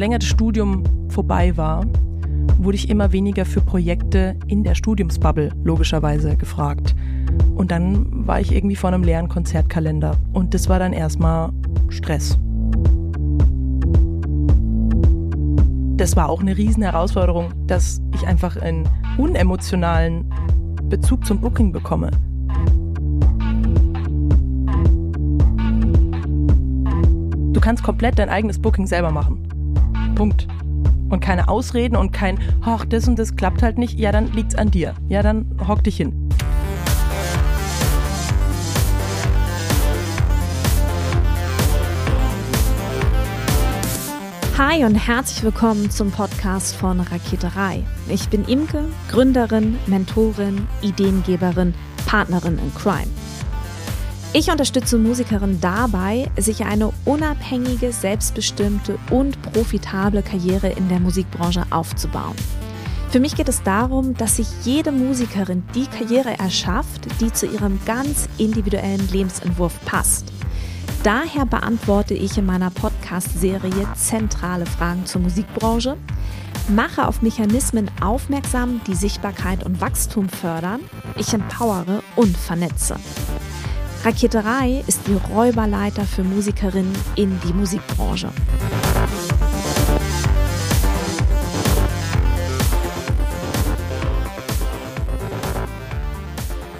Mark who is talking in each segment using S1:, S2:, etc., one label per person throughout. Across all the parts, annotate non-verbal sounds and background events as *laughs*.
S1: länger das Studium vorbei war, wurde ich immer weniger für Projekte in der Studiumsbubble logischerweise gefragt. Und dann war ich irgendwie vor einem leeren Konzertkalender und das war dann erstmal Stress. Das war auch eine riesen Herausforderung, dass ich einfach einen unemotionalen Bezug zum Booking bekomme. Du kannst komplett dein eigenes Booking selber machen. Punkt. Und keine Ausreden und kein, ach, das und das klappt halt nicht. Ja, dann liegt's an dir. Ja, dann hock dich hin.
S2: Hi und herzlich willkommen zum Podcast von Raketerei. Ich bin Imke, Gründerin, Mentorin, Ideengeberin, Partnerin in Crime. Ich unterstütze Musikerinnen dabei, sich eine unabhängige, selbstbestimmte und profitable Karriere in der Musikbranche aufzubauen. Für mich geht es darum, dass sich jede Musikerin die Karriere erschafft, die zu ihrem ganz individuellen Lebensentwurf passt. Daher beantworte ich in meiner Podcast-Serie zentrale Fragen zur Musikbranche, mache auf Mechanismen aufmerksam, die Sichtbarkeit und Wachstum fördern, ich empowere und vernetze. Raketerei ist die Räuberleiter für Musikerinnen in die Musikbranche.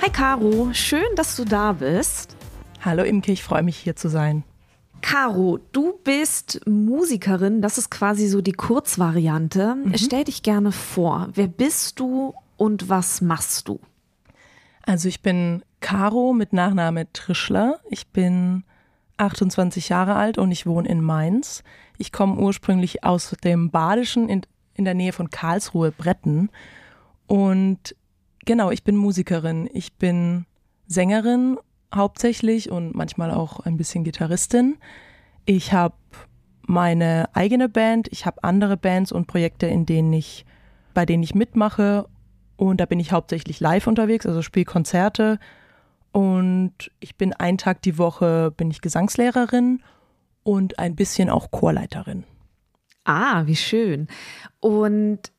S2: Hi Caro, schön, dass du da bist.
S1: Hallo Imke, ich freue mich hier zu sein.
S2: Caro, du bist Musikerin, das ist quasi so die Kurzvariante. Mhm. Stell dich gerne vor, wer bist du und was machst du?
S1: Also ich bin Caro mit Nachname Trischler. Ich bin 28 Jahre alt und ich wohne in Mainz. Ich komme ursprünglich aus dem Badischen in, in der Nähe von Karlsruhe, Bretten. Und genau, ich bin Musikerin. Ich bin Sängerin hauptsächlich und manchmal auch ein bisschen Gitarristin. Ich habe meine eigene Band, ich habe andere Bands und Projekte, in denen ich, bei denen ich mitmache. Und da bin ich hauptsächlich live unterwegs, also spiele Konzerte, und ich bin einen Tag die Woche bin ich Gesangslehrerin und ein bisschen auch Chorleiterin.
S2: Ah, wie schön. Und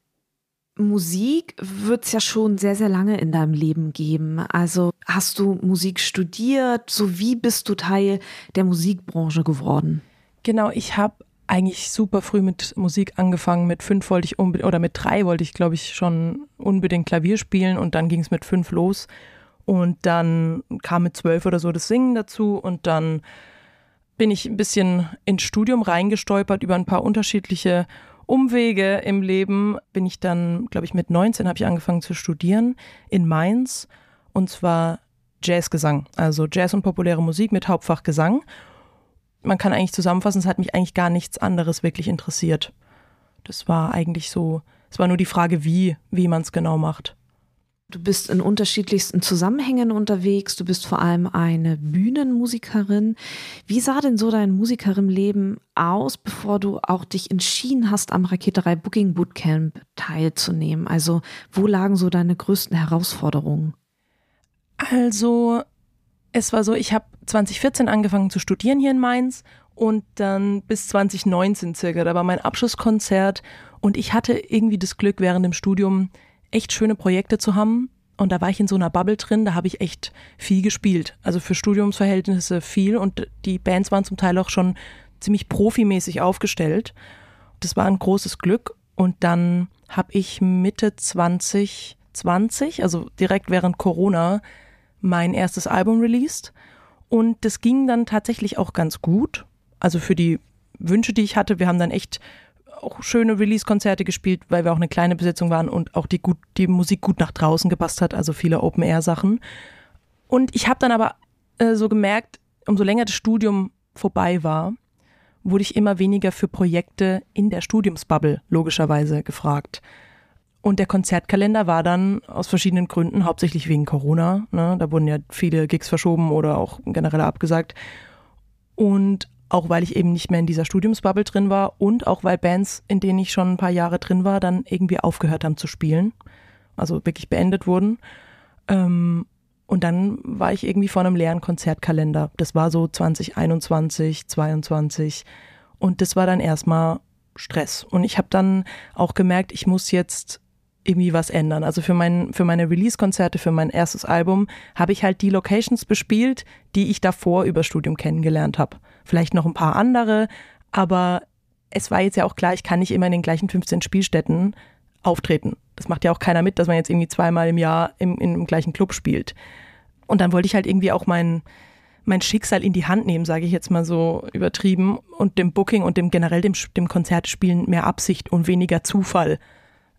S2: Musik wird es ja schon sehr, sehr lange in deinem Leben geben. Also hast du Musik studiert? So wie bist du Teil der Musikbranche geworden?
S1: Genau, ich habe eigentlich super früh mit Musik angefangen. Mit fünf wollte ich unbedingt, oder mit drei wollte ich, glaube ich, schon unbedingt Klavier spielen und dann ging es mit fünf los. Und dann kam mit zwölf oder so das Singen dazu und dann bin ich ein bisschen ins Studium reingestolpert über ein paar unterschiedliche Umwege im Leben. Bin ich dann, glaube ich, mit 19 habe ich angefangen zu studieren in Mainz und zwar Jazzgesang, also Jazz und populäre Musik mit Hauptfach Gesang. Man kann eigentlich zusammenfassen, es hat mich eigentlich gar nichts anderes wirklich interessiert. Das war eigentlich so, es war nur die Frage, wie, wie man es genau macht.
S2: Du bist in unterschiedlichsten Zusammenhängen unterwegs. Du bist vor allem eine Bühnenmusikerin. Wie sah denn so dein Musikerinnenleben aus, bevor du auch dich entschieden hast, am Raketerei Booking Bootcamp teilzunehmen? Also, wo lagen so deine größten Herausforderungen?
S1: Also, es war so, ich habe 2014 angefangen zu studieren hier in Mainz und dann bis 2019 circa, da war mein Abschlusskonzert und ich hatte irgendwie das Glück während dem Studium, echt schöne Projekte zu haben. Und da war ich in so einer Bubble drin, da habe ich echt viel gespielt. Also für Studiumsverhältnisse viel und die Bands waren zum Teil auch schon ziemlich profimäßig aufgestellt. Das war ein großes Glück. Und dann habe ich Mitte 2020, also direkt während Corona, mein erstes Album released. Und das ging dann tatsächlich auch ganz gut. Also für die Wünsche, die ich hatte, wir haben dann echt auch schöne Release-Konzerte gespielt, weil wir auch eine kleine Besetzung waren und auch die, gut, die Musik gut nach draußen gepasst hat, also viele Open-Air-Sachen. Und ich habe dann aber äh, so gemerkt, umso länger das Studium vorbei war, wurde ich immer weniger für Projekte in der Studiumsbubble logischerweise gefragt. Und der Konzertkalender war dann aus verschiedenen Gründen, hauptsächlich wegen Corona, ne, da wurden ja viele Gigs verschoben oder auch generell abgesagt. Und auch weil ich eben nicht mehr in dieser Studiumsbubble drin war und auch weil Bands, in denen ich schon ein paar Jahre drin war, dann irgendwie aufgehört haben zu spielen, also wirklich beendet wurden. Ähm, und dann war ich irgendwie vor einem leeren Konzertkalender. Das war so 2021, 22 und das war dann erstmal Stress. Und ich habe dann auch gemerkt, ich muss jetzt irgendwie was ändern. Also für, mein, für meine Release-Konzerte, für mein erstes Album habe ich halt die Locations bespielt, die ich davor über Studium kennengelernt habe. Vielleicht noch ein paar andere, aber es war jetzt ja auch klar, ich kann nicht immer in den gleichen 15 Spielstätten auftreten. Das macht ja auch keiner mit, dass man jetzt irgendwie zweimal im Jahr im, dem gleichen Club spielt. Und dann wollte ich halt irgendwie auch mein, mein Schicksal in die Hand nehmen, sage ich jetzt mal so übertrieben, und dem Booking und dem generell dem, dem Konzertspielen mehr Absicht und weniger Zufall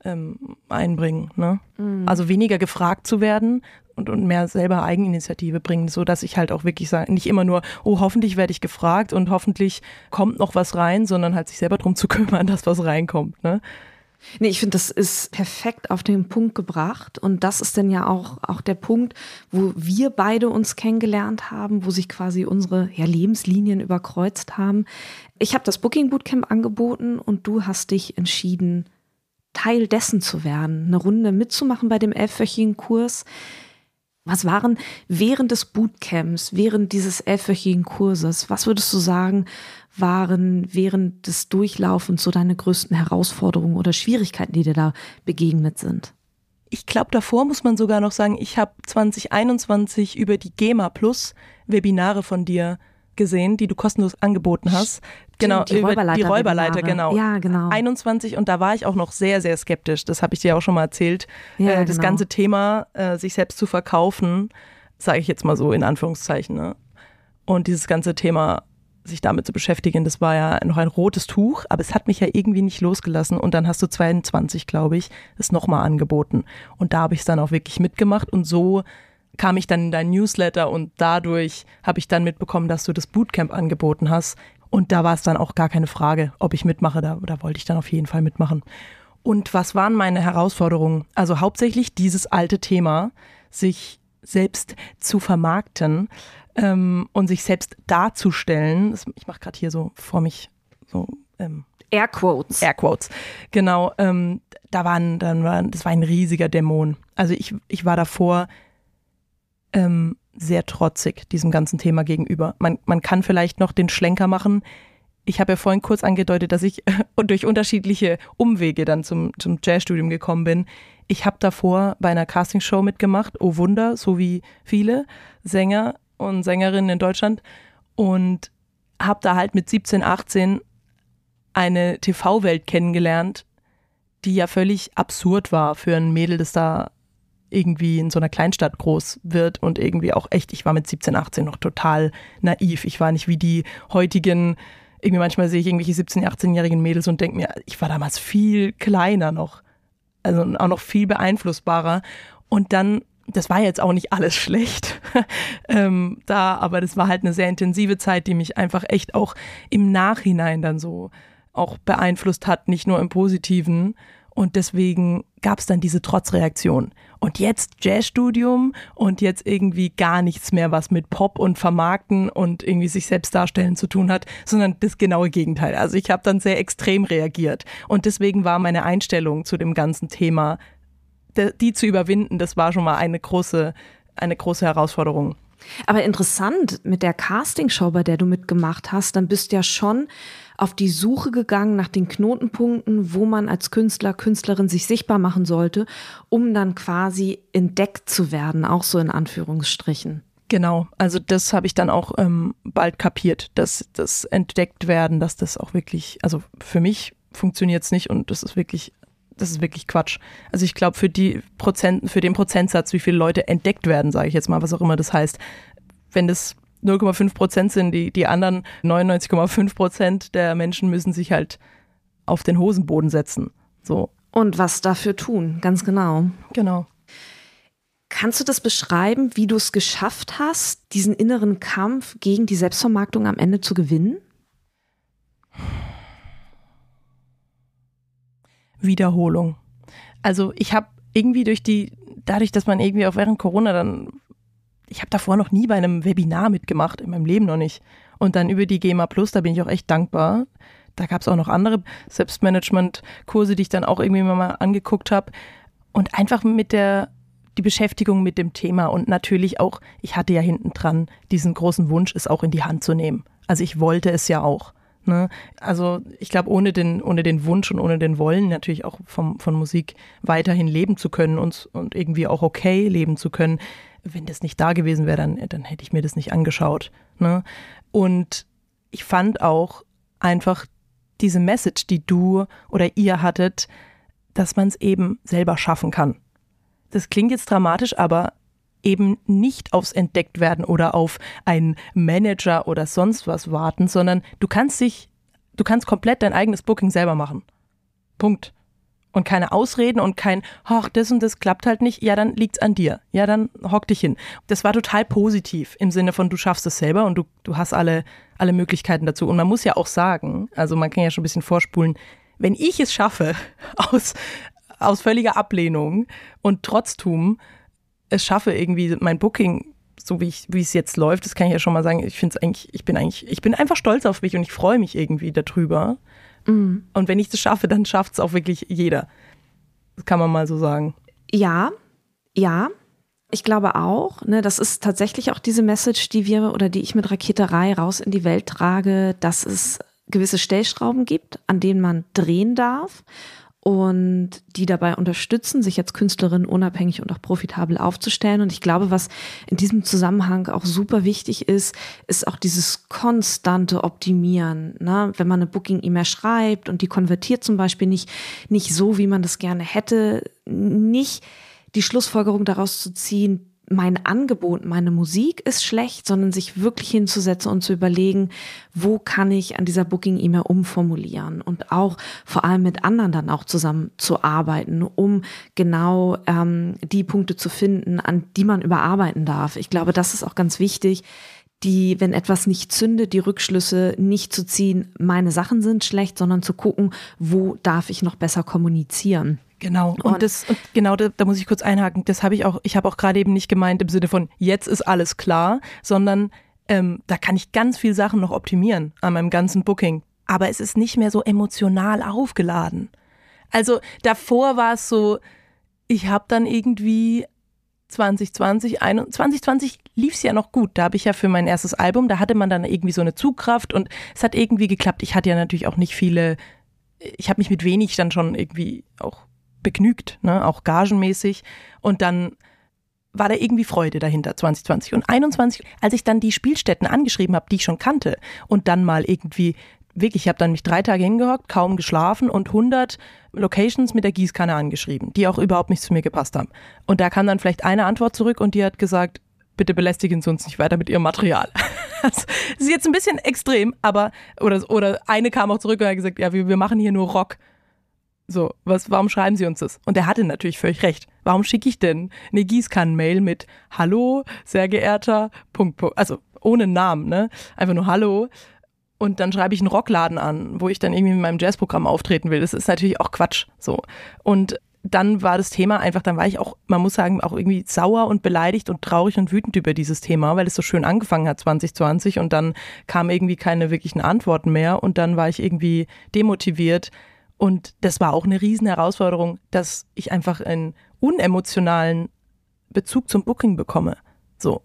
S1: ähm, einbringen. Ne? Mhm. Also weniger gefragt zu werden und, und mehr selber Eigeninitiative bringen, so dass ich halt auch wirklich sage, nicht immer nur, oh, hoffentlich werde ich gefragt und hoffentlich kommt noch was rein, sondern halt sich selber darum zu *laughs* kümmern, dass was reinkommt. Ne?
S2: Nee, ich finde, das ist perfekt auf den Punkt gebracht. Und das ist dann ja auch, auch der Punkt, wo wir beide uns kennengelernt haben, wo sich quasi unsere ja, Lebenslinien überkreuzt haben. Ich habe das Booking Bootcamp angeboten und du hast dich entschieden, Teil dessen zu werden, eine Runde mitzumachen bei dem elfwöchigen Kurs. Was waren während des Bootcamps, während dieses elfwöchigen Kurses, was würdest du sagen, waren während des Durchlaufens so deine größten Herausforderungen oder Schwierigkeiten, die dir da begegnet sind?
S1: Ich glaube, davor muss man sogar noch sagen, ich habe 2021 über die GEMA Plus Webinare von dir gesehen, die du kostenlos angeboten hast.
S2: Genau, die Räuberleiter,
S1: die Räuberleiter genau.
S2: Ja, genau.
S1: 21 und da war ich auch noch sehr, sehr skeptisch. Das habe ich dir auch schon mal erzählt. Ja, äh, das genau. ganze Thema, äh, sich selbst zu verkaufen, sage ich jetzt mal so in Anführungszeichen. Ne? Und dieses ganze Thema, sich damit zu beschäftigen, das war ja noch ein rotes Tuch, aber es hat mich ja irgendwie nicht losgelassen. Und dann hast du 22, glaube ich, es nochmal angeboten. Und da habe ich es dann auch wirklich mitgemacht und so kam ich dann in dein Newsletter und dadurch habe ich dann mitbekommen, dass du das Bootcamp angeboten hast. Und da war es dann auch gar keine Frage, ob ich mitmache. Da, da wollte ich dann auf jeden Fall mitmachen. Und was waren meine Herausforderungen? Also hauptsächlich dieses alte Thema, sich selbst zu vermarkten ähm, und sich selbst darzustellen. Ich mache gerade hier so vor mich so
S2: ähm, Airquotes.
S1: Airquotes. Genau. Ähm, da waren, dann waren, das war ein riesiger Dämon. Also ich, ich war davor ähm, sehr trotzig diesem ganzen Thema gegenüber. Man, man kann vielleicht noch den Schlenker machen. Ich habe ja vorhin kurz angedeutet, dass ich *laughs* durch unterschiedliche Umwege dann zum, zum Jazzstudium gekommen bin. Ich habe davor bei einer Castingshow mitgemacht, oh Wunder, so wie viele Sänger und Sängerinnen in Deutschland und habe da halt mit 17, 18 eine TV-Welt kennengelernt, die ja völlig absurd war für ein Mädel, das da irgendwie in so einer Kleinstadt groß wird und irgendwie auch echt, ich war mit 17, 18 noch total naiv. Ich war nicht wie die heutigen, irgendwie manchmal sehe ich irgendwelche 17, 18-jährigen Mädels und denke mir, ich war damals viel kleiner noch. Also auch noch viel beeinflussbarer. Und dann, das war jetzt auch nicht alles schlecht *laughs* ähm, da, aber das war halt eine sehr intensive Zeit, die mich einfach echt auch im Nachhinein dann so auch beeinflusst hat, nicht nur im Positiven. Und deswegen gab es dann diese Trotzreaktion. Und jetzt Jazzstudium und jetzt irgendwie gar nichts mehr, was mit Pop und Vermarkten und irgendwie sich selbst darstellen zu tun hat, sondern das genaue Gegenteil. Also ich habe dann sehr extrem reagiert. Und deswegen war meine Einstellung zu dem ganzen Thema, die zu überwinden, das war schon mal eine große, eine große Herausforderung.
S2: Aber interessant, mit der Castingshow, bei der du mitgemacht hast, dann bist du ja schon auf die Suche gegangen nach den Knotenpunkten, wo man als Künstler, Künstlerin sich sichtbar machen sollte, um dann quasi entdeckt zu werden, auch so in Anführungsstrichen.
S1: Genau, also das habe ich dann auch ähm, bald kapiert, dass das entdeckt werden, dass das auch wirklich, also für mich funktioniert es nicht und das ist wirklich das ist wirklich Quatsch. Also ich glaube, für die Prozent, für den Prozentsatz, wie viele Leute entdeckt werden, sage ich jetzt mal, was auch immer das heißt, wenn das 0,5 Prozent sind, die, die anderen 99,5 Prozent der Menschen müssen sich halt auf den Hosenboden setzen. So.
S2: Und was dafür tun, ganz genau.
S1: Genau.
S2: Kannst du das beschreiben, wie du es geschafft hast, diesen inneren Kampf gegen die Selbstvermarktung am Ende zu gewinnen?
S1: Wiederholung. Also ich habe irgendwie durch die, dadurch, dass man irgendwie auch während Corona dann, ich habe davor noch nie bei einem Webinar mitgemacht, in meinem Leben noch nicht. Und dann über die GEMA Plus, da bin ich auch echt dankbar. Da gab es auch noch andere Selbstmanagement-Kurse, die ich dann auch irgendwie mal angeguckt habe. Und einfach mit der, die Beschäftigung mit dem Thema und natürlich auch, ich hatte ja hinten dran diesen großen Wunsch, es auch in die Hand zu nehmen. Also ich wollte es ja auch. Ne? Also ich glaube, ohne den, ohne den Wunsch und ohne den Wollen natürlich auch vom, von Musik weiterhin leben zu können und, und irgendwie auch okay leben zu können, wenn das nicht da gewesen wäre, dann, dann hätte ich mir das nicht angeschaut. Ne? Und ich fand auch einfach diese Message, die du oder ihr hattet, dass man es eben selber schaffen kann. Das klingt jetzt dramatisch, aber eben nicht aufs Entdecktwerden oder auf einen Manager oder sonst was warten, sondern du kannst dich, du kannst komplett dein eigenes Booking selber machen. Punkt. Und keine Ausreden und kein, ach, das und das klappt halt nicht, ja, dann liegt's an dir. Ja, dann hock dich hin. Das war total positiv im Sinne von, du schaffst es selber und du, du hast alle, alle Möglichkeiten dazu. Und man muss ja auch sagen, also man kann ja schon ein bisschen vorspulen, wenn ich es schaffe, *laughs* aus, aus völliger Ablehnung und Trotztum, es schaffe, irgendwie mein Booking, so wie ich, wie es jetzt läuft, das kann ich ja schon mal sagen, ich finde es eigentlich, ich bin eigentlich, ich bin einfach stolz auf mich und ich freue mich irgendwie darüber. Mhm. Und wenn ich das schaffe, dann schafft es auch wirklich jeder. Das kann man mal so sagen.
S2: Ja, ja. Ich glaube auch, ne, das ist tatsächlich auch diese Message, die wir oder die ich mit Raketerei raus in die Welt trage, dass es gewisse Stellschrauben gibt, an denen man drehen darf und die dabei unterstützen, sich als Künstlerin unabhängig und auch profitabel aufzustellen. Und ich glaube, was in diesem Zusammenhang auch super wichtig ist, ist auch dieses konstante Optimieren. Ne? Wenn man eine Booking-E-Mail schreibt und die konvertiert zum Beispiel nicht, nicht so, wie man das gerne hätte, nicht die Schlussfolgerung daraus zu ziehen, mein Angebot, meine Musik ist schlecht, sondern sich wirklich hinzusetzen und zu überlegen, wo kann ich an dieser Booking-E-Mail umformulieren und auch vor allem mit anderen dann auch zusammen zu arbeiten, um genau ähm, die Punkte zu finden, an die man überarbeiten darf. Ich glaube, das ist auch ganz wichtig, die, wenn etwas nicht zündet, die Rückschlüsse nicht zu ziehen, meine Sachen sind schlecht, sondern zu gucken, wo darf ich noch besser kommunizieren.
S1: Genau. Und, und das, und genau, da, da, muss ich kurz einhaken. Das habe ich auch, ich habe auch gerade eben nicht gemeint im Sinne von jetzt ist alles klar, sondern ähm, da kann ich ganz viel Sachen noch optimieren an meinem ganzen Booking. Aber es ist nicht mehr so emotional aufgeladen. Also davor war es so, ich habe dann irgendwie 2020, 2020 lief es ja noch gut. Da habe ich ja für mein erstes Album, da hatte man dann irgendwie so eine Zugkraft und es hat irgendwie geklappt. Ich hatte ja natürlich auch nicht viele, ich habe mich mit wenig dann schon irgendwie auch begnügt, ne, auch gagenmäßig. Und dann war da irgendwie Freude dahinter, 2020. Und 21, als ich dann die Spielstätten angeschrieben habe, die ich schon kannte, und dann mal irgendwie, wirklich, ich habe dann mich drei Tage hingehockt, kaum geschlafen und 100 Locations mit der Gießkanne angeschrieben, die auch überhaupt nicht zu mir gepasst haben. Und da kam dann vielleicht eine Antwort zurück und die hat gesagt, bitte belästigen Sie uns nicht weiter mit Ihrem Material. *laughs* Das ist jetzt ein bisschen extrem, aber, oder, oder eine kam auch zurück und hat gesagt, ja, wir, wir machen hier nur Rock. So, was, warum schreiben Sie uns das? Und er hatte natürlich völlig recht. Warum schicke ich denn eine Gießkannen-Mail mit Hallo, sehr geehrter, Punkt, Punkt, also ohne Namen, ne? Einfach nur Hallo. Und dann schreibe ich einen Rockladen an, wo ich dann irgendwie mit meinem Jazzprogramm auftreten will. Das ist natürlich auch Quatsch. So. Und dann war das Thema einfach, dann war ich auch, man muss sagen, auch irgendwie sauer und beleidigt und traurig und wütend über dieses Thema, weil es so schön angefangen hat 2020 und dann kamen irgendwie keine wirklichen Antworten mehr und dann war ich irgendwie demotiviert, und das war auch eine riesen Herausforderung, dass ich einfach einen unemotionalen Bezug zum Booking bekomme. So.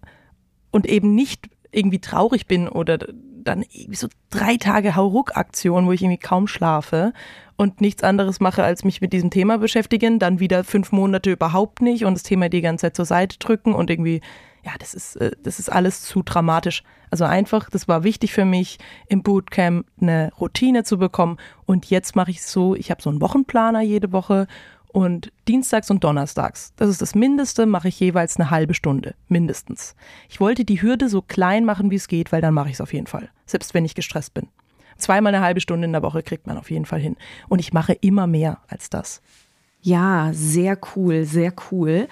S1: Und eben nicht irgendwie traurig bin oder dann irgendwie so drei Tage Hauruck-Aktion, wo ich irgendwie kaum schlafe und nichts anderes mache, als mich mit diesem Thema beschäftigen, dann wieder fünf Monate überhaupt nicht und das Thema die ganze Zeit zur Seite drücken und irgendwie ja, das ist, äh, das ist alles zu dramatisch. Also einfach, das war wichtig für mich, im Bootcamp eine Routine zu bekommen. Und jetzt mache ich es so, ich habe so einen Wochenplaner jede Woche und dienstags und donnerstags, das ist das Mindeste, mache ich jeweils eine halbe Stunde, mindestens. Ich wollte die Hürde so klein machen, wie es geht, weil dann mache ich es auf jeden Fall, selbst wenn ich gestresst bin. Zweimal eine halbe Stunde in der Woche kriegt man auf jeden Fall hin. Und ich mache immer mehr als das.
S2: Ja, sehr cool, sehr cool.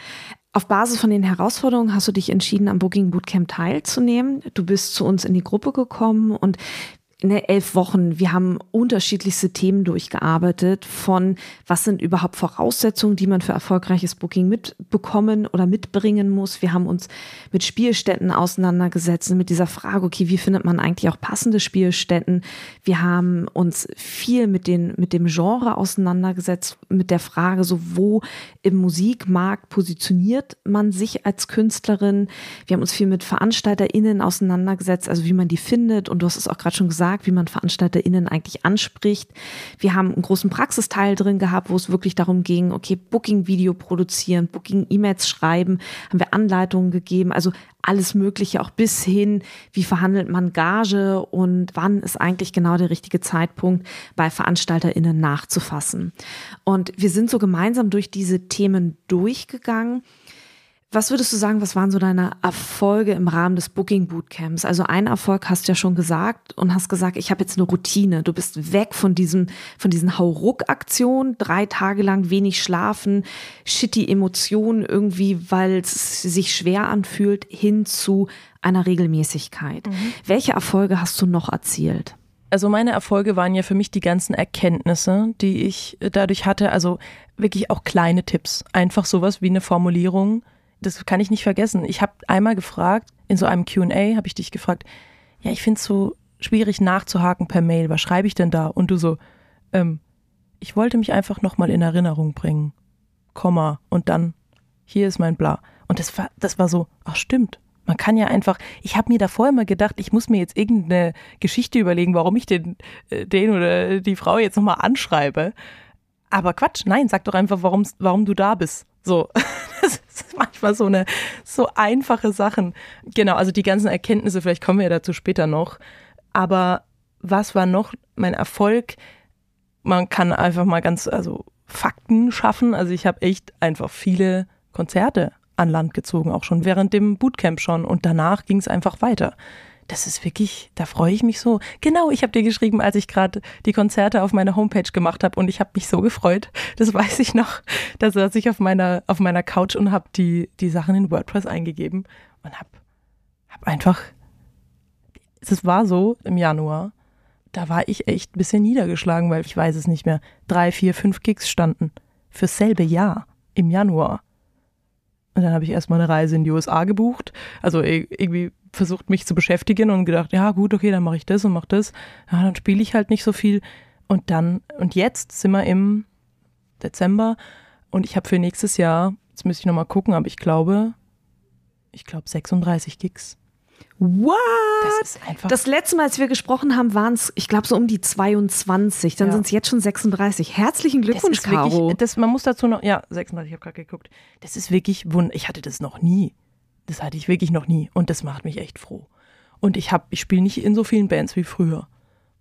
S2: Auf Basis von den Herausforderungen hast du dich entschieden, am Booking Bootcamp teilzunehmen. Du bist zu uns in die Gruppe gekommen und den elf Wochen, wir haben unterschiedlichste Themen durchgearbeitet von was sind überhaupt Voraussetzungen, die man für erfolgreiches Booking mitbekommen oder mitbringen muss. Wir haben uns mit Spielstätten auseinandergesetzt, mit dieser Frage, okay, wie findet man eigentlich auch passende Spielstätten? Wir haben uns viel mit, den, mit dem Genre auseinandergesetzt, mit der Frage, so wo im Musikmarkt positioniert man sich als Künstlerin. Wir haben uns viel mit VeranstalterInnen auseinandergesetzt, also wie man die findet. Und du hast es auch gerade schon gesagt, gesagt, wie man VeranstalterInnen eigentlich anspricht. Wir haben einen großen Praxisteil drin gehabt, wo es wirklich darum ging, okay, Booking-Video produzieren, Booking-E-Mails schreiben, haben wir Anleitungen gegeben, also alles Mögliche, auch bis hin, wie verhandelt man Gage und wann ist eigentlich genau der richtige Zeitpunkt, bei VeranstalterInnen nachzufassen. Und wir sind so gemeinsam durch diese Themen durchgegangen was würdest du sagen, was waren so deine Erfolge im Rahmen des Booking Bootcamps? Also ein Erfolg hast du ja schon gesagt und hast gesagt, ich habe jetzt eine Routine. Du bist weg von diesem, von diesen Hauruck-Aktionen, drei Tage lang wenig schlafen, shitty Emotionen irgendwie, weil es sich schwer anfühlt, hin zu einer Regelmäßigkeit. Mhm. Welche Erfolge hast du noch erzielt?
S1: Also meine Erfolge waren ja für mich die ganzen Erkenntnisse, die ich dadurch hatte. Also wirklich auch kleine Tipps. Einfach sowas wie eine Formulierung das kann ich nicht vergessen. Ich habe einmal gefragt, in so einem QA habe ich dich gefragt, ja, ich finde es so schwierig nachzuhaken per Mail, was schreibe ich denn da? Und du so, ähm, ich wollte mich einfach nochmal in Erinnerung bringen. Komma. Und dann, hier ist mein Bla. Und das war, das war so, ach stimmt. Man kann ja einfach, ich habe mir davor immer gedacht, ich muss mir jetzt irgendeine Geschichte überlegen, warum ich den, äh, den oder die Frau jetzt nochmal anschreibe. Aber Quatsch, nein, sag doch einfach, warum, warum du da bist. So, *laughs* das ist manchmal so eine, so einfache Sachen. Genau, also die ganzen Erkenntnisse, vielleicht kommen wir ja dazu später noch. Aber was war noch mein Erfolg? Man kann einfach mal ganz, also Fakten schaffen. Also ich habe echt einfach viele Konzerte an Land gezogen, auch schon während dem Bootcamp schon. Und danach ging es einfach weiter das ist wirklich, da freue ich mich so. Genau, ich habe dir geschrieben, als ich gerade die Konzerte auf meiner Homepage gemacht habe und ich habe mich so gefreut. Das weiß ich noch. Da saß ich auf meiner auf meiner Couch und habe die die Sachen in WordPress eingegeben und habe hab einfach es war so im Januar, da war ich echt ein bisschen niedergeschlagen, weil ich weiß es nicht mehr. Drei, vier, fünf Gigs standen fürs selbe Jahr im Januar. Und dann habe ich erstmal eine Reise in die USA gebucht. Also irgendwie versucht, mich zu beschäftigen und gedacht, ja gut, okay, dann mache ich das und mache das. Ja, dann spiele ich halt nicht so viel. Und dann, und jetzt sind wir im Dezember und ich habe für nächstes Jahr, jetzt müsste ich nochmal gucken, aber ich glaube, ich glaube 36 Gigs.
S2: What? Das, ist einfach das letzte Mal, als wir gesprochen haben, waren es, ich glaube, so um die 22. Dann ja. sind es jetzt schon 36. Herzlichen Glückwunsch, das Caro.
S1: Wirklich, das, man muss dazu noch, ja, 36, ich habe gerade geguckt. Das ist wirklich wunderbar. Ich hatte das noch nie. Das hatte ich wirklich noch nie und das macht mich echt froh. Und ich habe, ich spiele nicht in so vielen Bands wie früher.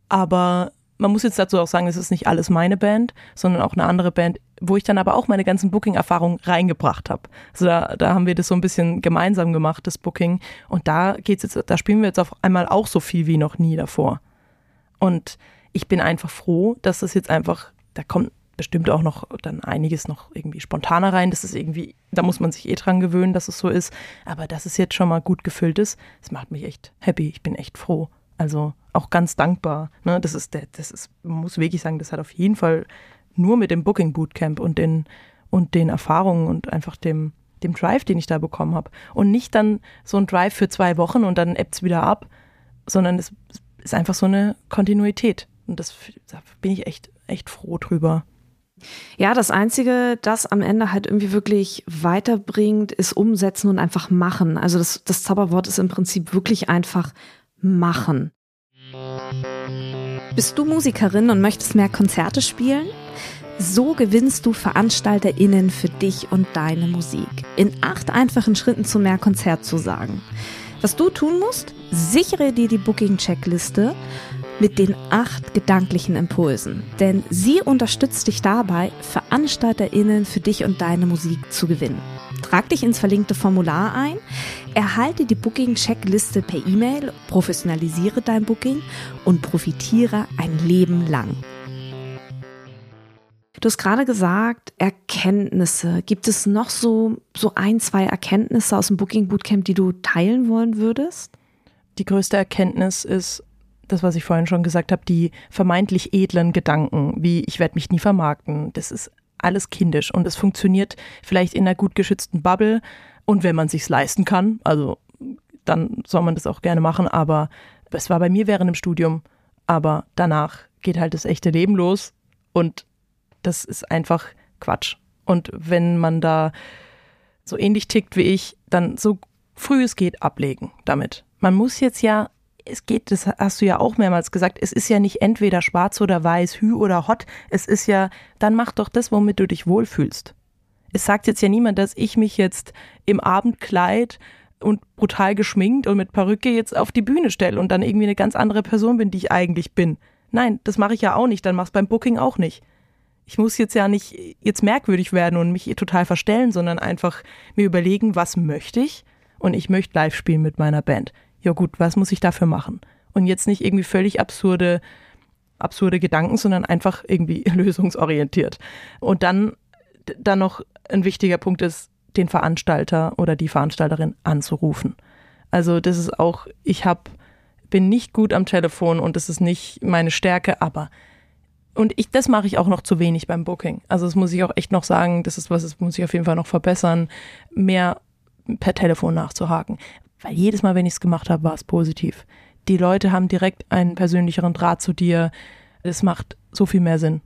S1: Aber man muss jetzt dazu auch sagen, es ist nicht alles meine Band, sondern auch eine andere Band, wo ich dann aber auch meine ganzen Booking-Erfahrungen reingebracht habe. Also da, da haben wir das so ein bisschen gemeinsam gemacht, das Booking. Und da geht's jetzt, da spielen wir jetzt auf einmal auch so viel wie noch nie davor. Und ich bin einfach froh, dass das jetzt einfach, da kommt bestimmt auch noch dann einiges noch irgendwie spontaner rein. Das ist irgendwie, da muss man sich eh dran gewöhnen, dass es so ist. Aber dass es jetzt schon mal gut gefüllt ist, das macht mich echt happy. Ich bin echt froh. Also auch ganz dankbar. Ne? Das ist der, das ist, man muss wirklich sagen, das hat auf jeden Fall nur mit dem Booking Bootcamp und den und den Erfahrungen und einfach dem dem Drive, den ich da bekommen habe. Und nicht dann so ein Drive für zwei Wochen und dann ebbt es wieder ab, sondern es ist einfach so eine Kontinuität. Und das da bin ich echt, echt froh drüber.
S2: Ja, das Einzige, das am Ende halt irgendwie wirklich weiterbringt, ist umsetzen und einfach machen. Also das, das Zauberwort ist im Prinzip wirklich einfach machen. Bist du Musikerin und möchtest mehr Konzerte spielen? So gewinnst du VeranstalterInnen für dich und deine Musik. In acht einfachen Schritten zu mehr Konzertzusagen. Was du tun musst, sichere dir die Booking-Checkliste mit den acht gedanklichen Impulsen. Denn sie unterstützt dich dabei, VeranstalterInnen für dich und deine Musik zu gewinnen. Trag dich ins verlinkte Formular ein, erhalte die Booking-Checkliste per E-Mail, professionalisiere dein Booking und profitiere ein Leben lang. Du hast gerade gesagt, Erkenntnisse. Gibt es noch so, so ein, zwei Erkenntnisse aus dem Booking Bootcamp, die du teilen wollen würdest?
S1: Die größte Erkenntnis ist, das, was ich vorhin schon gesagt habe, die vermeintlich edlen Gedanken, wie ich werde mich nie vermarkten, das ist alles kindisch. Und es funktioniert vielleicht in einer gut geschützten Bubble. Und wenn man sich's leisten kann, also dann soll man das auch gerne machen, aber es war bei mir während dem Studium, aber danach geht halt das echte Leben los. Und das ist einfach Quatsch. Und wenn man da so ähnlich tickt wie ich, dann so früh es geht ablegen damit. Man muss jetzt ja es geht, das hast du ja auch mehrmals gesagt, es ist ja nicht entweder schwarz oder weiß, hü oder hot. Es ist ja, dann mach doch das, womit du dich wohlfühlst. Es sagt jetzt ja niemand, dass ich mich jetzt im Abendkleid und brutal geschminkt und mit Perücke jetzt auf die Bühne stelle und dann irgendwie eine ganz andere Person bin, die ich eigentlich bin. Nein, das mache ich ja auch nicht, dann mach's beim Booking auch nicht. Ich muss jetzt ja nicht jetzt merkwürdig werden und mich total verstellen, sondern einfach mir überlegen, was möchte ich? Und ich möchte live spielen mit meiner Band. Ja gut, was muss ich dafür machen? Und jetzt nicht irgendwie völlig absurde, absurde Gedanken, sondern einfach irgendwie *laughs* lösungsorientiert. Und dann, dann noch ein wichtiger Punkt ist, den Veranstalter oder die Veranstalterin anzurufen. Also das ist auch, ich habe bin nicht gut am Telefon und das ist nicht meine Stärke, aber und ich, das mache ich auch noch zu wenig beim Booking. Also das muss ich auch echt noch sagen, das ist was, das muss ich auf jeden Fall noch verbessern, mehr per Telefon nachzuhaken. Weil jedes Mal, wenn ich es gemacht habe, war es positiv. Die Leute haben direkt einen persönlicheren Draht zu dir. Es macht so viel mehr Sinn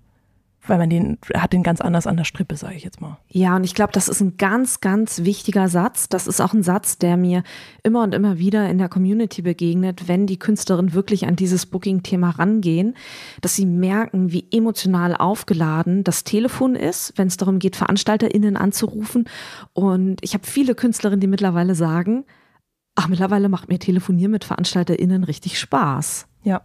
S1: weil man den hat den ganz anders an der Strippe, sage ich jetzt mal.
S2: Ja, und ich glaube, das ist ein ganz, ganz wichtiger Satz. Das ist auch ein Satz, der mir immer und immer wieder in der Community begegnet, wenn die Künstlerinnen wirklich an dieses Booking-Thema rangehen, dass sie merken, wie emotional aufgeladen das Telefon ist, wenn es darum geht, VeranstalterInnen anzurufen. Und ich habe viele Künstlerinnen, die mittlerweile sagen, ach, mittlerweile macht mir Telefonieren mit VeranstalterInnen richtig Spaß.
S1: Ja.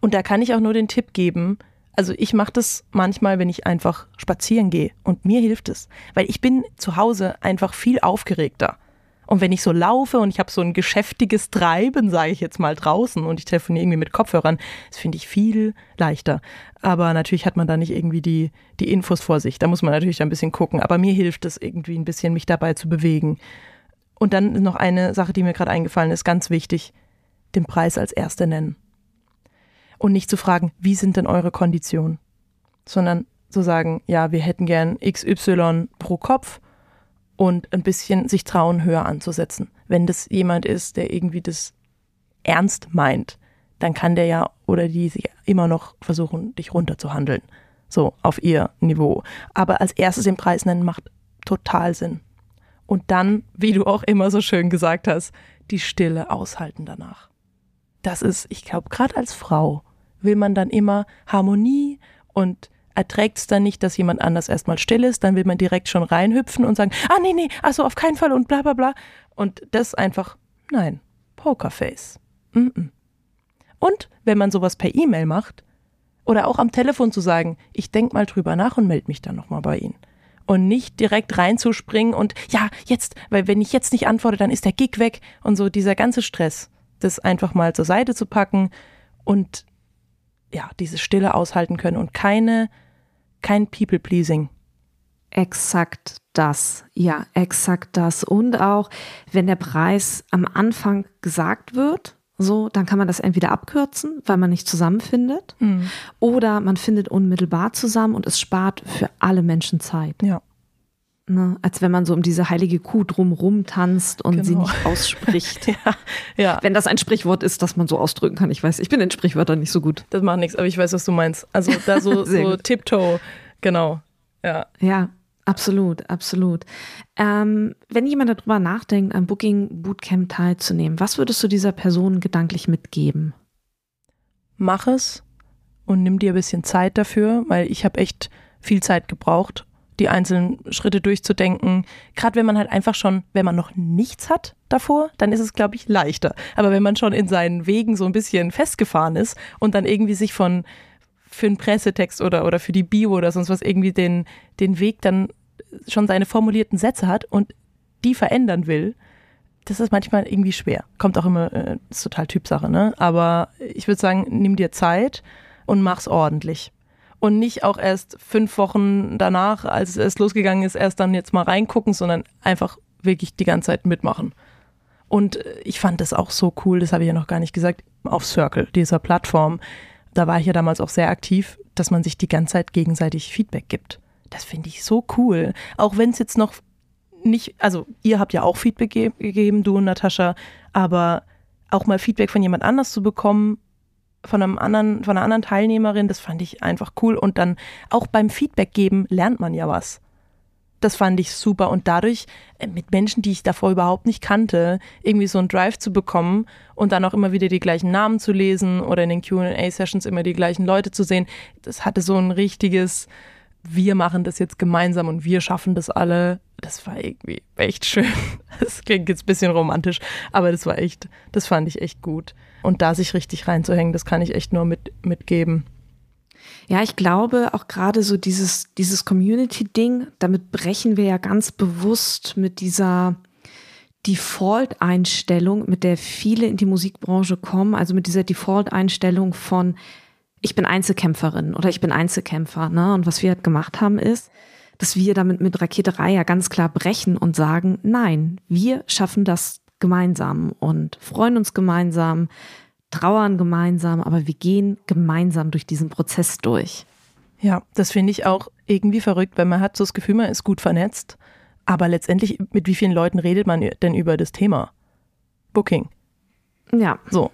S1: Und da kann ich auch nur den Tipp geben, also ich mache das manchmal, wenn ich einfach spazieren gehe und mir hilft es, weil ich bin zu Hause einfach viel aufgeregter. Und wenn ich so laufe und ich habe so ein geschäftiges Treiben, sage ich jetzt mal draußen und ich telefoniere irgendwie mit Kopfhörern, das finde ich viel leichter. Aber natürlich hat man da nicht irgendwie die, die Infos vor sich. Da muss man natürlich ein bisschen gucken. Aber mir hilft es irgendwie ein bisschen, mich dabei zu bewegen. Und dann noch eine Sache, die mir gerade eingefallen ist, ganz wichtig, den Preis als erste nennen und nicht zu fragen, wie sind denn eure Konditionen, sondern zu sagen, ja, wir hätten gern XY pro Kopf und ein bisschen sich trauen, höher anzusetzen. Wenn das jemand ist, der irgendwie das ernst meint, dann kann der ja oder die sich immer noch versuchen, dich runterzuhandeln. So auf ihr Niveau. Aber als erstes den Preis nennen macht total Sinn. Und dann, wie du auch immer so schön gesagt hast, die Stille aushalten danach. Das ist, ich glaube, gerade als Frau will man dann immer Harmonie und erträgt es dann nicht, dass jemand anders erstmal still ist, dann will man direkt schon reinhüpfen und sagen, ah nee, nee, also auf keinen Fall und bla bla bla. Und das einfach, nein, Pokerface. Mm -mm. Und wenn man sowas per E-Mail macht oder auch am Telefon zu sagen, ich denk mal drüber nach und melde mich dann nochmal bei Ihnen. Und nicht direkt reinzuspringen und ja, jetzt, weil wenn ich jetzt nicht antworte, dann ist der Gig weg und so dieser ganze Stress, das einfach mal zur Seite zu packen und ja, diese Stille aushalten können und keine, kein People-Pleasing.
S2: Exakt das, ja, exakt das. Und auch, wenn der Preis am Anfang gesagt wird, so, dann kann man das entweder abkürzen, weil man nicht zusammenfindet, mhm. oder man findet unmittelbar zusammen und es spart für alle Menschen Zeit.
S1: Ja.
S2: Ne? Als wenn man so um diese heilige Kuh drumrum tanzt und genau. sie nicht *laughs* ausspricht.
S1: ja, ja.
S2: Wenn das ein Sprichwort ist, das man so ausdrücken kann. Ich weiß, ich bin in Sprichwörtern nicht so gut.
S1: Das macht nichts, aber ich weiß, was du meinst. Also da so, *laughs* so Tiptoe, genau. Ja.
S2: Ja, absolut, absolut. Ähm, wenn jemand darüber nachdenkt, am Booking Bootcamp teilzunehmen, was würdest du dieser Person gedanklich mitgeben?
S1: Mach es und nimm dir ein bisschen Zeit dafür, weil ich habe echt viel Zeit gebraucht, die einzelnen Schritte durchzudenken. Gerade wenn man halt einfach schon, wenn man noch nichts hat davor, dann ist es, glaube ich, leichter. Aber wenn man schon in seinen Wegen so ein bisschen festgefahren ist und dann irgendwie sich von für einen Pressetext oder, oder für die Bio oder sonst was irgendwie den, den Weg dann schon seine formulierten Sätze hat und die verändern will, das ist manchmal irgendwie schwer. Kommt auch immer, äh, ist total Typsache, ne? Aber ich würde sagen, nimm dir Zeit und mach's ordentlich und nicht auch erst fünf Wochen danach, als es losgegangen ist, erst dann jetzt mal reingucken, sondern einfach wirklich die ganze Zeit mitmachen. Und ich fand das auch so cool, das habe ich ja noch gar nicht gesagt, auf Circle, dieser Plattform. Da war ich ja damals auch sehr aktiv, dass man sich die ganze Zeit gegenseitig Feedback gibt. Das finde ich so cool. Auch wenn es jetzt noch nicht, also ihr habt ja auch Feedback ge gegeben, du und Natascha, aber auch mal Feedback von jemand anders zu bekommen, von einem anderen, von einer anderen Teilnehmerin, das fand ich einfach cool. Und dann auch beim Feedback geben lernt man ja was. Das fand ich super. Und dadurch äh, mit Menschen, die ich davor überhaupt nicht kannte, irgendwie so einen Drive zu bekommen und dann auch immer wieder die gleichen Namen zu lesen oder in den QA-Sessions immer die gleichen Leute zu sehen, das hatte so ein richtiges, wir machen das jetzt gemeinsam und wir schaffen das alle. Das war irgendwie echt schön. *laughs* Das klingt jetzt ein bisschen romantisch, aber das war echt, das fand ich echt gut. Und da sich richtig reinzuhängen, das kann ich echt nur mit, mitgeben.
S2: Ja, ich glaube auch gerade so dieses, dieses Community-Ding, damit brechen wir ja ganz bewusst mit dieser Default-Einstellung, mit der viele in die Musikbranche kommen, also mit dieser Default-Einstellung von ich bin Einzelkämpferin oder ich bin Einzelkämpfer. Ne? Und was wir halt gemacht haben ist, dass wir damit mit Raketerei ja ganz klar brechen und sagen, nein, wir schaffen das gemeinsam und freuen uns gemeinsam, trauern gemeinsam, aber wir gehen gemeinsam durch diesen Prozess durch.
S1: Ja, das finde ich auch irgendwie verrückt, weil man hat so das Gefühl, man ist gut vernetzt, aber letztendlich, mit wie vielen Leuten redet man denn über das Thema? Booking.
S2: Ja.
S1: So,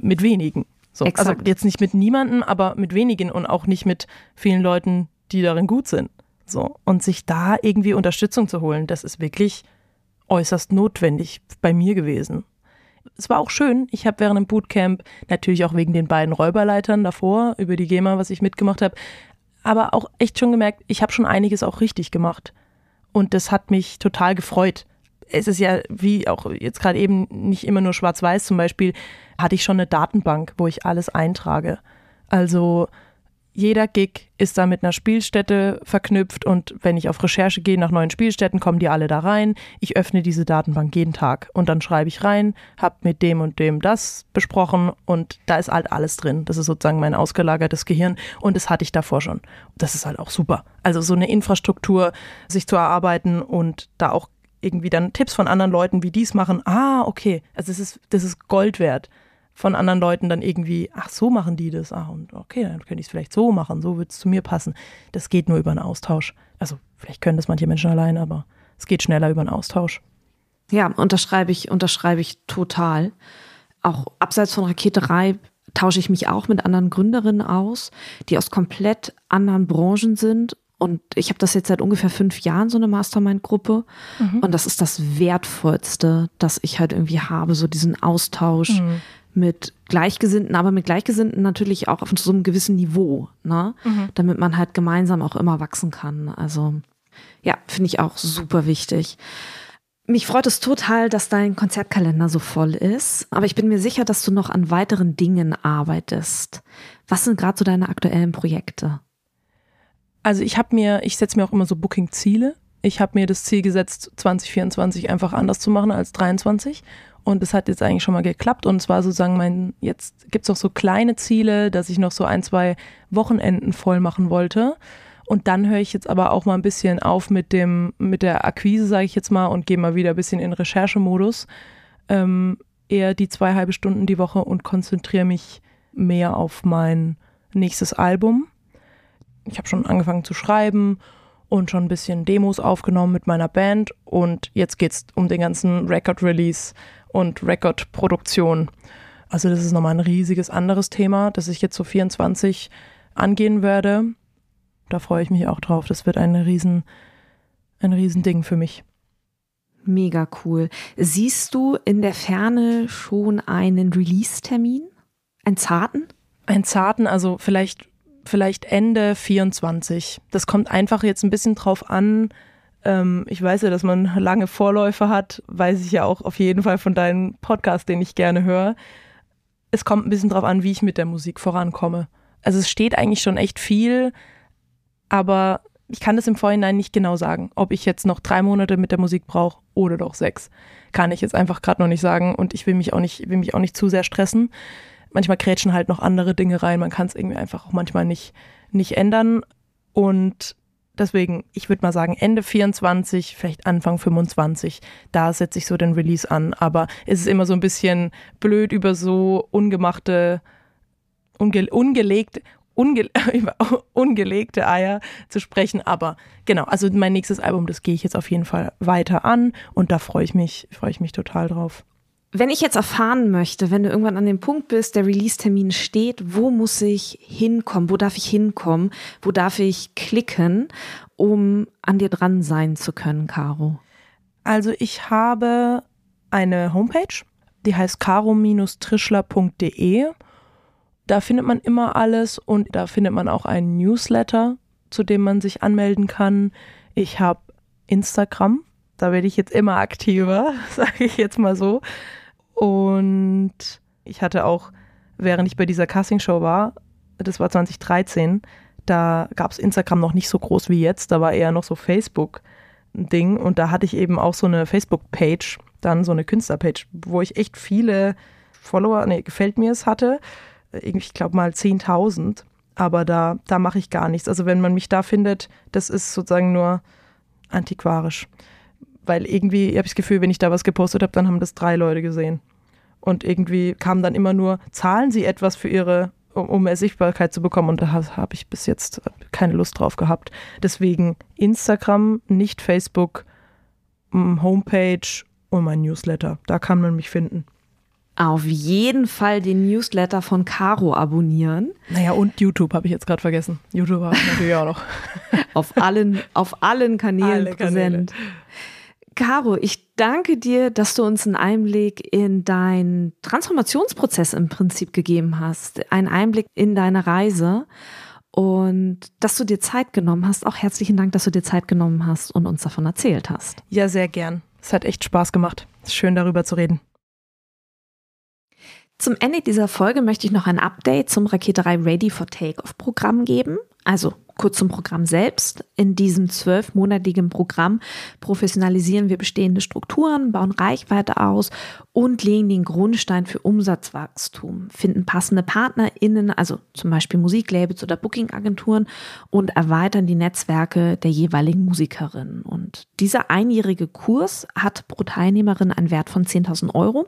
S1: mit wenigen. So, also jetzt nicht mit niemandem, aber mit wenigen und auch nicht mit vielen Leuten, die darin gut sind. So, und sich da irgendwie Unterstützung zu holen, das ist wirklich äußerst notwendig bei mir gewesen es war auch schön. Ich habe während dem Bootcamp, natürlich auch wegen den beiden Räuberleitern davor, über die GEMA, was ich mitgemacht habe, aber auch echt schon gemerkt, ich habe schon einiges auch richtig gemacht. Und das hat mich total gefreut. Es ist ja, wie auch jetzt gerade eben, nicht immer nur schwarz-weiß. Zum Beispiel hatte ich schon eine Datenbank, wo ich alles eintrage. Also jeder Gig ist da mit einer Spielstätte verknüpft und wenn ich auf Recherche gehe nach neuen Spielstätten, kommen die alle da rein. Ich öffne diese Datenbank jeden Tag und dann schreibe ich rein, habe mit dem und dem das besprochen und da ist halt alles drin. Das ist sozusagen mein ausgelagertes Gehirn und das hatte ich davor schon. Das ist halt auch super. Also so eine Infrastruktur sich zu erarbeiten und da auch irgendwie dann Tipps von anderen Leuten, wie die es machen. Ah, okay. Also das ist, das ist Gold wert von anderen Leuten dann irgendwie, ach, so machen die das, ach, und okay, dann könnte ich es vielleicht so machen, so wird es zu mir passen. Das geht nur über einen Austausch. Also vielleicht können das manche Menschen allein, aber es geht schneller über einen Austausch.
S2: Ja, unterschreibe ich, unterschreibe ich total. Auch abseits von Raketerei tausche ich mich auch mit anderen Gründerinnen aus, die aus komplett anderen Branchen sind. Und ich habe das jetzt seit ungefähr fünf Jahren, so eine Mastermind-Gruppe. Mhm. Und das ist das Wertvollste, das ich halt irgendwie habe, so diesen Austausch, mhm mit Gleichgesinnten, aber mit Gleichgesinnten natürlich auch auf so einem gewissen Niveau, ne? Mhm. damit man halt gemeinsam auch immer wachsen kann. Also ja, finde ich auch super wichtig. Mich freut es total, dass dein Konzertkalender so voll ist, aber ich bin mir sicher, dass du noch an weiteren Dingen arbeitest. Was sind gerade so deine aktuellen Projekte?
S1: Also ich habe mir, ich setze mir auch immer so Booking-Ziele. Ich habe mir das Ziel gesetzt, 2024 einfach anders zu machen als 23 und es hat jetzt eigentlich schon mal geklappt. Und es war sozusagen mein, jetzt gibt es auch so kleine Ziele, dass ich noch so ein, zwei Wochenenden voll machen wollte. Und dann höre ich jetzt aber auch mal ein bisschen auf mit dem, mit der Akquise, sage ich jetzt mal, und gehe mal wieder ein bisschen in Recherchemodus. Ähm, eher die zwei halbe Stunden die Woche und konzentriere mich mehr auf mein nächstes Album. Ich habe schon angefangen zu schreiben und schon ein bisschen Demos aufgenommen mit meiner Band und jetzt geht es um den ganzen Record Release und Rekordproduktion. Also das ist nochmal ein riesiges anderes Thema, das ich jetzt so 24 angehen werde. Da freue ich mich auch drauf. Das wird ein riesen, ein riesen für mich.
S2: Mega cool. Siehst du in der Ferne schon einen Release-Termin? Einen zarten?
S1: Einen zarten, also vielleicht, vielleicht Ende 24. Das kommt einfach jetzt ein bisschen drauf an, ähm, ich weiß ja, dass man lange Vorläufe hat, weiß ich ja auch auf jeden Fall von deinem Podcast, den ich gerne höre. Es kommt ein bisschen drauf an, wie ich mit der Musik vorankomme. Also es steht eigentlich schon echt viel, aber ich kann das im Vorhinein nicht genau sagen, ob ich jetzt noch drei Monate mit der Musik brauche oder doch sechs. Kann ich jetzt einfach gerade noch nicht sagen und ich will mich auch nicht, will mich auch nicht zu sehr stressen. Manchmal krätschen halt noch andere Dinge rein. Man kann es irgendwie einfach auch manchmal nicht, nicht ändern. Und Deswegen, ich würde mal sagen, Ende 24, vielleicht Anfang 25, da setze ich so den Release an. Aber es ist immer so ein bisschen blöd, über so ungemachte, unge, ungelegt, unge, *laughs* ungelegte Eier zu sprechen. Aber genau, also mein nächstes Album, das gehe ich jetzt auf jeden Fall weiter an und da freue ich mich, freue ich mich total drauf.
S2: Wenn ich jetzt erfahren möchte, wenn du irgendwann an dem Punkt bist, der Release-Termin steht, wo muss ich hinkommen? Wo darf ich hinkommen? Wo darf ich klicken, um an dir dran sein zu können, Caro?
S1: Also ich habe eine Homepage, die heißt caro-trischler.de. Da findet man immer alles und da findet man auch einen Newsletter, zu dem man sich anmelden kann. Ich habe Instagram, da werde ich jetzt immer aktiver, *laughs* sage ich jetzt mal so. Und ich hatte auch, während ich bei dieser Castingshow war, das war 2013, da gab es Instagram noch nicht so groß wie jetzt, da war eher noch so Facebook ein Ding und da hatte ich eben auch so eine Facebook-Page, dann so eine Künstler-Page, wo ich echt viele Follower, nee, gefällt mir es hatte, ich glaube mal 10.000, aber da, da mache ich gar nichts. Also wenn man mich da findet, das ist sozusagen nur antiquarisch weil irgendwie habe ich das Gefühl, wenn ich da was gepostet habe, dann haben das drei Leute gesehen. Und irgendwie kam dann immer nur, zahlen sie etwas für ihre, um, um mehr Sichtbarkeit zu bekommen. Und da habe ich bis jetzt keine Lust drauf gehabt. Deswegen Instagram, nicht Facebook, Homepage und mein Newsletter. Da kann man mich finden.
S2: Auf jeden Fall den Newsletter von Caro abonnieren.
S1: Naja, und YouTube habe ich jetzt gerade vergessen. YouTube habe ich natürlich auch noch. *laughs*
S2: auf allen, auf allen Kanälen Alle präsent. Kanäle. Caro, ich danke dir, dass du uns einen Einblick in deinen Transformationsprozess im Prinzip gegeben hast, einen Einblick in deine Reise und dass du dir Zeit genommen hast. Auch herzlichen Dank, dass du dir Zeit genommen hast und uns davon erzählt hast.
S1: Ja, sehr gern. Es hat echt Spaß gemacht. Es ist schön darüber zu reden.
S2: Zum Ende dieser Folge möchte ich noch ein Update zum Rakete 3 Ready for Takeoff Programm geben. Also Kurz zum Programm selbst. In diesem zwölfmonatigen Programm professionalisieren wir bestehende Strukturen, bauen Reichweite aus und legen den Grundstein für Umsatzwachstum, finden passende PartnerInnen, also zum Beispiel Musiklabels oder Bookingagenturen und erweitern die Netzwerke der jeweiligen Musikerinnen. Und dieser einjährige Kurs hat pro Teilnehmerin einen Wert von 10.000 Euro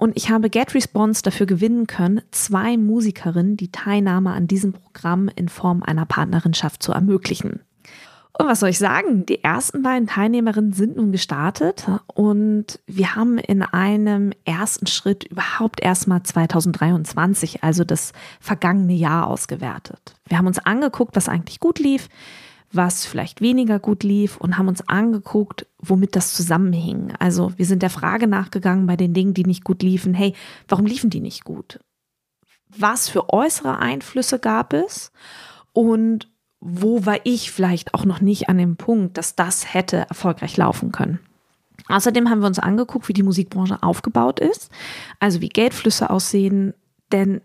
S2: und ich habe GetResponse dafür gewinnen können, zwei Musikerinnen die Teilnahme an diesem Programm in Form einer Partnerschaft zu ermöglichen. Und was soll ich sagen? Die ersten beiden Teilnehmerinnen sind nun gestartet und wir haben in einem ersten Schritt überhaupt erstmal 2023, also das vergangene Jahr ausgewertet. Wir haben uns angeguckt, was eigentlich gut lief, was vielleicht weniger gut lief und haben uns angeguckt, womit das zusammenhing. Also wir sind der Frage nachgegangen bei den Dingen, die nicht gut liefen. Hey, warum liefen die nicht gut? Was für äußere Einflüsse gab es? Und wo war ich vielleicht auch noch nicht an dem Punkt, dass das hätte erfolgreich laufen können? Außerdem haben wir uns angeguckt, wie die Musikbranche aufgebaut ist, also wie Geldflüsse aussehen, denn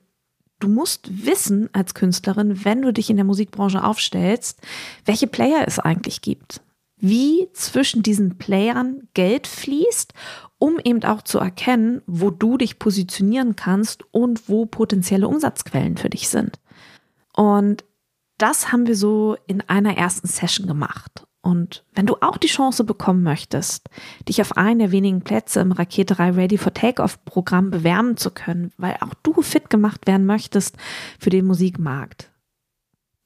S2: du musst wissen als Künstlerin, wenn du dich in der Musikbranche aufstellst, welche Player es eigentlich gibt. Wie zwischen diesen Playern Geld fließt, um eben auch zu erkennen, wo du dich positionieren kannst und wo potenzielle Umsatzquellen für dich sind. Und das haben wir so in einer ersten Session gemacht. Und wenn du auch die Chance bekommen möchtest, dich auf einen der wenigen Plätze im Raketerei Ready for Takeoff Programm bewerben zu können, weil auch du fit gemacht werden möchtest für den Musikmarkt,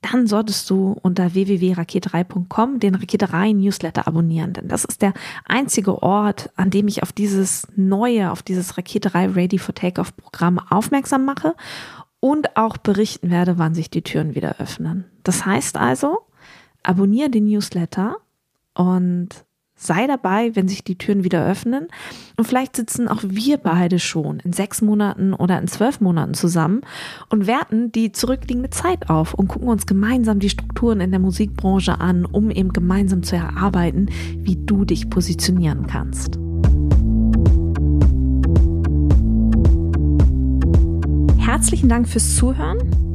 S2: dann solltest du unter www.raketerei.com den Raketerei Newsletter abonnieren, denn das ist der einzige Ort, an dem ich auf dieses neue, auf dieses Raketerei Ready for Takeoff Programm aufmerksam mache und auch berichten werde, wann sich die Türen wieder öffnen. Das heißt also, abonniere den Newsletter und sei dabei, wenn sich die Türen wieder öffnen. Und vielleicht sitzen auch wir beide schon in sechs Monaten oder in zwölf Monaten zusammen und werten die zurückliegende Zeit auf und gucken uns gemeinsam die Strukturen in der Musikbranche an, um eben gemeinsam zu erarbeiten, wie du dich positionieren kannst. Herzlichen Dank fürs Zuhören.